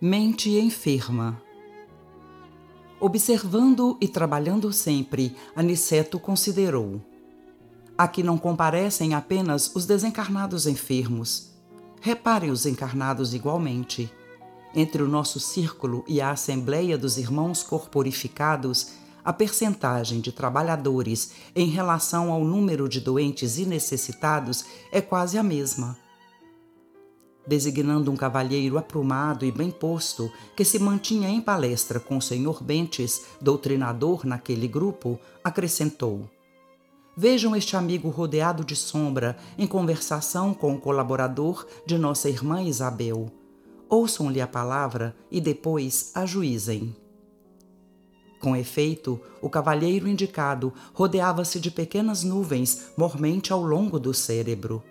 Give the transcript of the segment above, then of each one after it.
Mente enferma. Observando e trabalhando sempre, Aniceto considerou: Aqui não comparecem apenas os desencarnados enfermos. Reparem os encarnados igualmente. Entre o nosso círculo e a Assembleia dos Irmãos Corporificados, a percentagem de trabalhadores em relação ao número de doentes e necessitados é quase a mesma designando um cavalheiro aprumado e bem posto que se mantinha em palestra com o senhor Bentes, doutrinador naquele grupo, acrescentou: Vejam este amigo rodeado de sombra em conversação com o colaborador de nossa irmã Isabel. Ouçam-lhe a palavra e depois ajuizem. Com efeito, o cavalheiro indicado rodeava-se de pequenas nuvens mormente ao longo do cérebro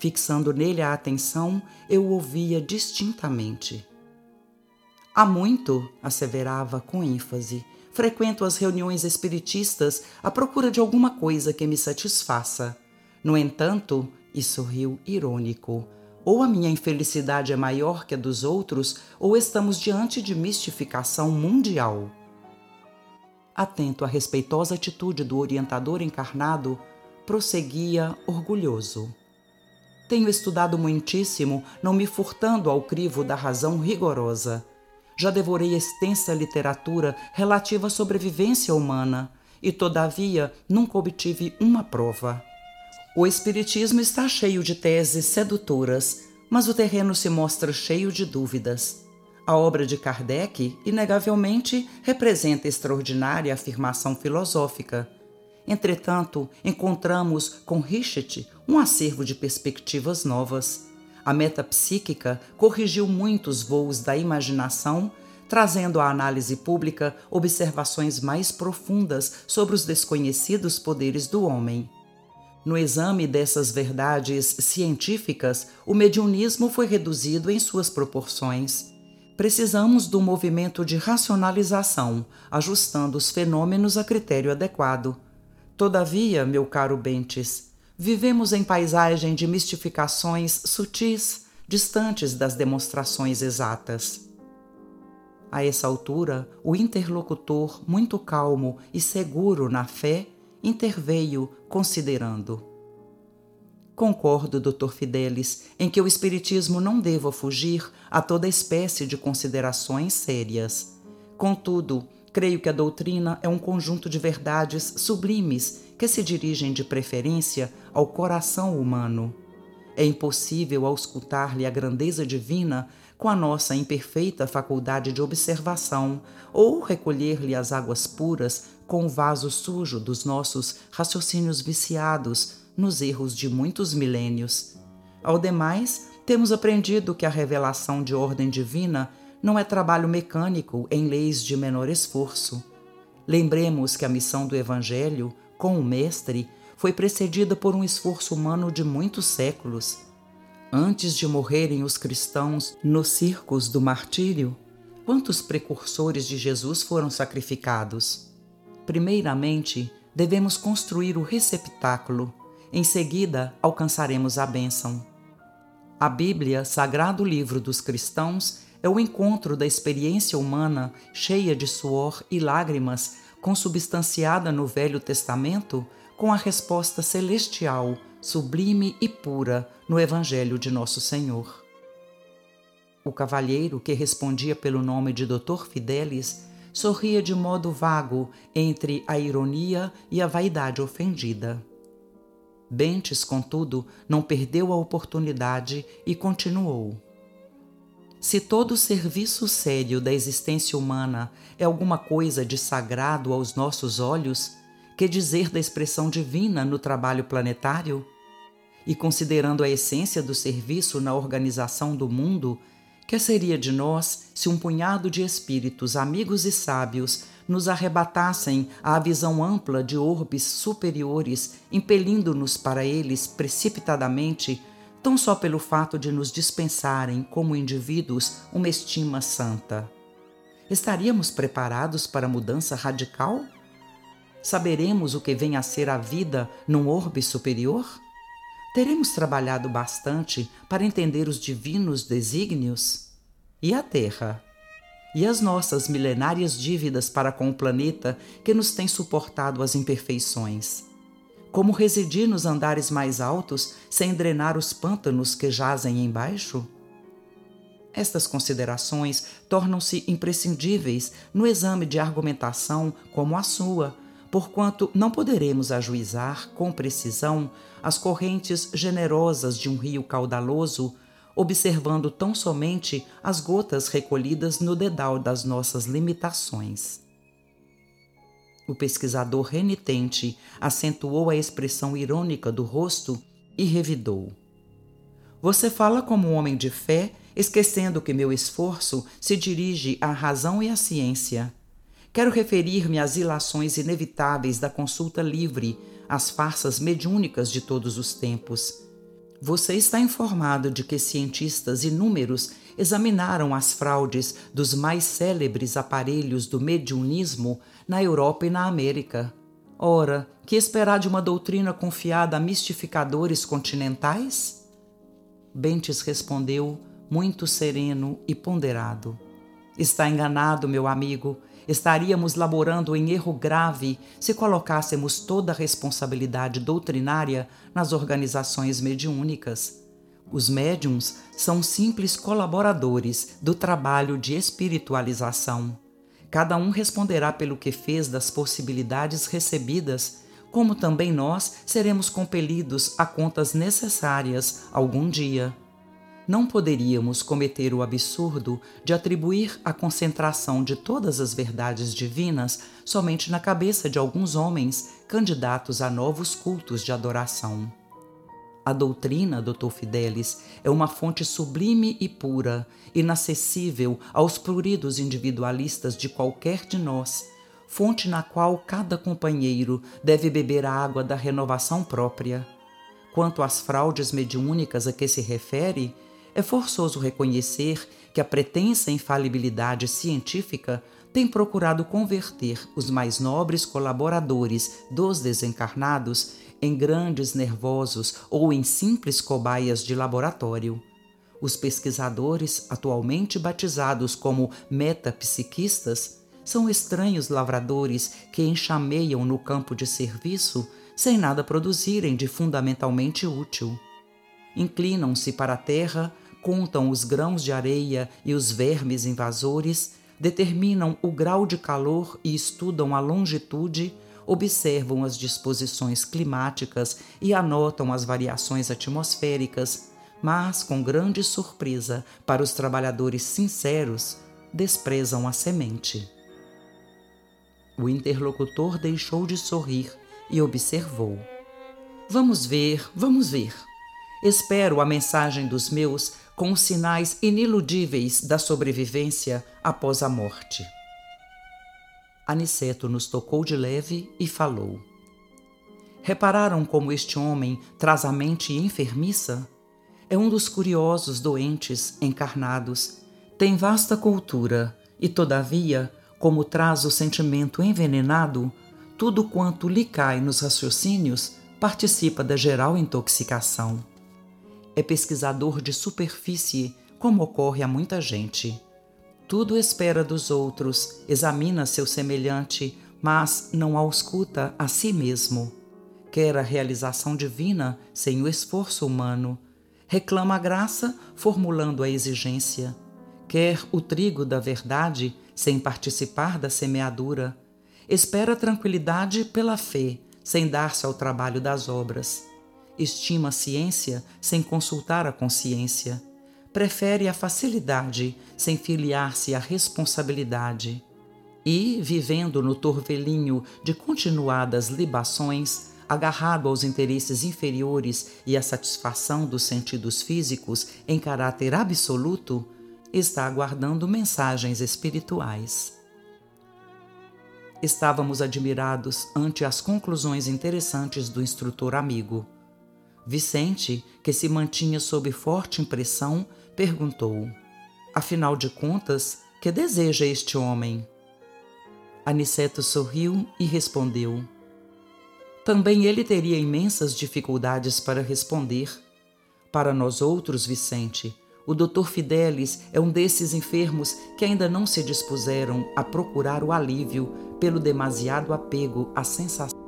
Fixando nele a atenção, eu ouvia distintamente. Há muito, asseverava com ênfase, frequento as reuniões espiritistas à procura de alguma coisa que me satisfaça. No entanto, e sorriu irônico, ou a minha infelicidade é maior que a dos outros, ou estamos diante de mistificação mundial. Atento à respeitosa atitude do orientador encarnado, prosseguia orgulhoso. Tenho estudado muitíssimo, não me furtando ao crivo da razão rigorosa. Já devorei extensa literatura relativa à sobrevivência humana e, todavia, nunca obtive uma prova. O Espiritismo está cheio de teses sedutoras, mas o terreno se mostra cheio de dúvidas. A obra de Kardec, inegavelmente, representa extraordinária afirmação filosófica Entretanto, encontramos com Richet um acervo de perspectivas novas. A metapsíquica corrigiu muitos voos da imaginação, trazendo à análise pública observações mais profundas sobre os desconhecidos poderes do homem. No exame dessas verdades científicas, o mediunismo foi reduzido em suas proporções. Precisamos do movimento de racionalização, ajustando os fenômenos a critério adequado. Todavia, meu caro Bentes, vivemos em paisagem de mistificações sutis, distantes das demonstrações exatas. A essa altura, o interlocutor, muito calmo e seguro na fé, interveio, considerando. Concordo, Dr. Fidelis, em que o Espiritismo não deva fugir a toda espécie de considerações sérias. Contudo, Creio que a doutrina é um conjunto de verdades sublimes que se dirigem de preferência ao coração humano. É impossível auscultar-lhe a grandeza divina com a nossa imperfeita faculdade de observação ou recolher-lhe as águas puras com o vaso sujo dos nossos raciocínios viciados nos erros de muitos milênios. Ao demais, temos aprendido que a revelação de ordem divina não é trabalho mecânico em leis de menor esforço. Lembremos que a missão do Evangelho, com o Mestre, foi precedida por um esforço humano de muitos séculos. Antes de morrerem os cristãos nos circos do martírio, quantos precursores de Jesus foram sacrificados? Primeiramente, devemos construir o receptáculo, em seguida, alcançaremos a bênção. A Bíblia, sagrado livro dos cristãos, é o encontro da experiência humana cheia de suor e lágrimas, consubstanciada no Velho Testamento, com a resposta celestial, sublime e pura no Evangelho de Nosso Senhor. O cavalheiro, que respondia pelo nome de Dr. Fidelis, sorria de modo vago entre a ironia e a vaidade ofendida. Bentes, contudo, não perdeu a oportunidade e continuou. Se todo serviço sério da existência humana é alguma coisa de sagrado aos nossos olhos, que dizer da expressão divina no trabalho planetário? E considerando a essência do serviço na organização do mundo, Que seria de nós se um punhado de espíritos amigos e sábios nos arrebatassem à visão ampla de orbes superiores, impelindo-nos para eles precipitadamente, tão só pelo fato de nos dispensarem, como indivíduos, uma estima santa? Estaríamos preparados para a mudança radical? Saberemos o que vem a ser a vida num orbe superior? Teremos trabalhado bastante para entender os divinos desígnios? E a Terra? E as nossas milenárias dívidas para com o planeta que nos tem suportado as imperfeições? Como residir nos andares mais altos sem drenar os pântanos que jazem embaixo? Estas considerações tornam-se imprescindíveis no exame de argumentação como a sua, porquanto não poderemos ajuizar com precisão as correntes generosas de um rio caudaloso, observando tão somente as gotas recolhidas no dedal das nossas limitações. O pesquisador renitente acentuou a expressão irônica do rosto e revidou. Você fala como um homem de fé, esquecendo que meu esforço se dirige à razão e à ciência quero referir-me às ilações inevitáveis da consulta livre, às farsas mediúnicas de todos os tempos. Você está informado de que cientistas inúmeros examinaram as fraudes dos mais célebres aparelhos do mediunismo na Europa e na América. Ora, que esperar de uma doutrina confiada a mistificadores continentais? Bentes respondeu, muito sereno e ponderado. Está enganado, meu amigo estaríamos laborando em erro grave se colocássemos toda a responsabilidade doutrinária nas organizações mediúnicas. Os médiums são simples colaboradores do trabalho de espiritualização. Cada um responderá pelo que fez das possibilidades recebidas, como também nós seremos compelidos a contas necessárias algum dia não poderíamos cometer o absurdo de atribuir a concentração de todas as verdades divinas somente na cabeça de alguns homens candidatos a novos cultos de adoração. A doutrina, Dr. Fidelis, é uma fonte sublime e pura, inacessível aos pruridos individualistas de qualquer de nós, fonte na qual cada companheiro deve beber a água da renovação própria. Quanto às fraudes mediúnicas a que se refere, é forçoso reconhecer que a pretensa infalibilidade científica tem procurado converter os mais nobres colaboradores dos desencarnados em grandes nervosos ou em simples cobaias de laboratório. Os pesquisadores, atualmente batizados como metapsiquistas, são estranhos lavradores que enxameiam no campo de serviço sem nada produzirem de fundamentalmente útil. Inclinam-se para a terra contam os grãos de areia e os vermes invasores, determinam o grau de calor e estudam a longitude, observam as disposições climáticas e anotam as variações atmosféricas, mas, com grande surpresa para os trabalhadores sinceros, desprezam a semente. O interlocutor deixou de sorrir e observou. Vamos ver, vamos ver. Espero a mensagem dos meus com os sinais iniludíveis da sobrevivência após a morte. Aniceto nos tocou de leve e falou. Repararam como este homem traz a mente enfermiça? É um dos curiosos doentes encarnados. Tem vasta cultura e, todavia, como traz o sentimento envenenado, tudo quanto lhe cai nos raciocínios participa da geral intoxicação é pesquisador de superfície, como ocorre a muita gente. Tudo espera dos outros, examina seu semelhante, mas não ausculta a si mesmo. Quer a realização divina sem o esforço humano. Reclama a graça, formulando a exigência. Quer o trigo da verdade sem participar da semeadura. Espera tranquilidade pela fé, sem dar-se ao trabalho das obras estima a ciência sem consultar a consciência, prefere a facilidade sem filiar-se à responsabilidade. E, vivendo no torvelinho de continuadas libações, agarrado aos interesses inferiores e à satisfação dos sentidos físicos em caráter absoluto, está aguardando mensagens espirituais. Estávamos admirados ante as conclusões interessantes do instrutor amigo. Vicente, que se mantinha sob forte impressão, perguntou: Afinal de contas, que deseja este homem? Aniceto sorriu e respondeu: Também ele teria imensas dificuldades para responder. Para nós outros, Vicente, o Dr. Fidelis é um desses enfermos que ainda não se dispuseram a procurar o alívio pelo demasiado apego à sensação